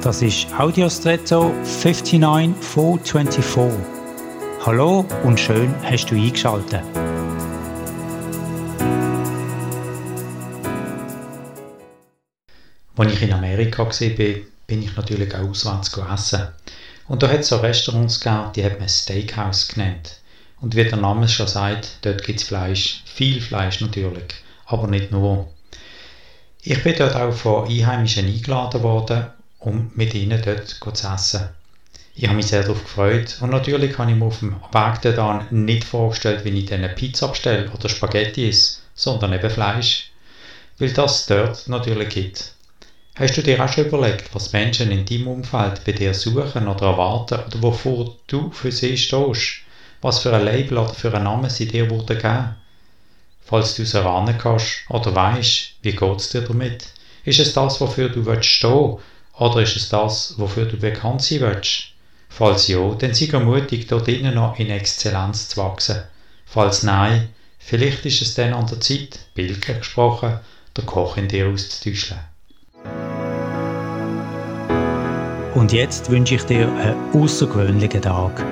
Das ist Audiostretto 59424. Hallo und schön hast du eingeschaltet. Als ich in Amerika war, bin ich natürlich auch auswärts essen. Und da hat es so Restaurants gegeben, die hat man Steakhouse genannt. Und wie der Name schon sagt, dort gibt es Fleisch. Viel Fleisch natürlich, aber nicht nur. Ich bin dort auch von Einheimischen eingeladen worden, um mit ihnen dort zu essen. Ich habe mich sehr darauf gefreut und natürlich habe ich mir auf dem Weg dort nicht vorgestellt, wie ich dann Pizza bestelle oder Spaghetti esse, sondern eben Fleisch. Weil das dort natürlich gibt. Hast du dir auch schon überlegt, was Menschen in deinem Umfeld bei dir suchen oder erwarten oder wovor du für sie stehst? Was für ein Label oder für einen Namen sie dir wurden geben? Falls du es erahnen kannst oder weißt, wie geht es dir damit? Ist es das, wofür du willst stehen oder ist es das, wofür du bekannt sein willst? Falls ja, dann sei mutig, dort innen noch in Exzellenz zu wachsen. Falls nein, vielleicht ist es dann an der Zeit, bildlich gesprochen, der Koch in dir auszutäuschen. Und jetzt wünsche ich dir einen außergewöhnlichen Tag.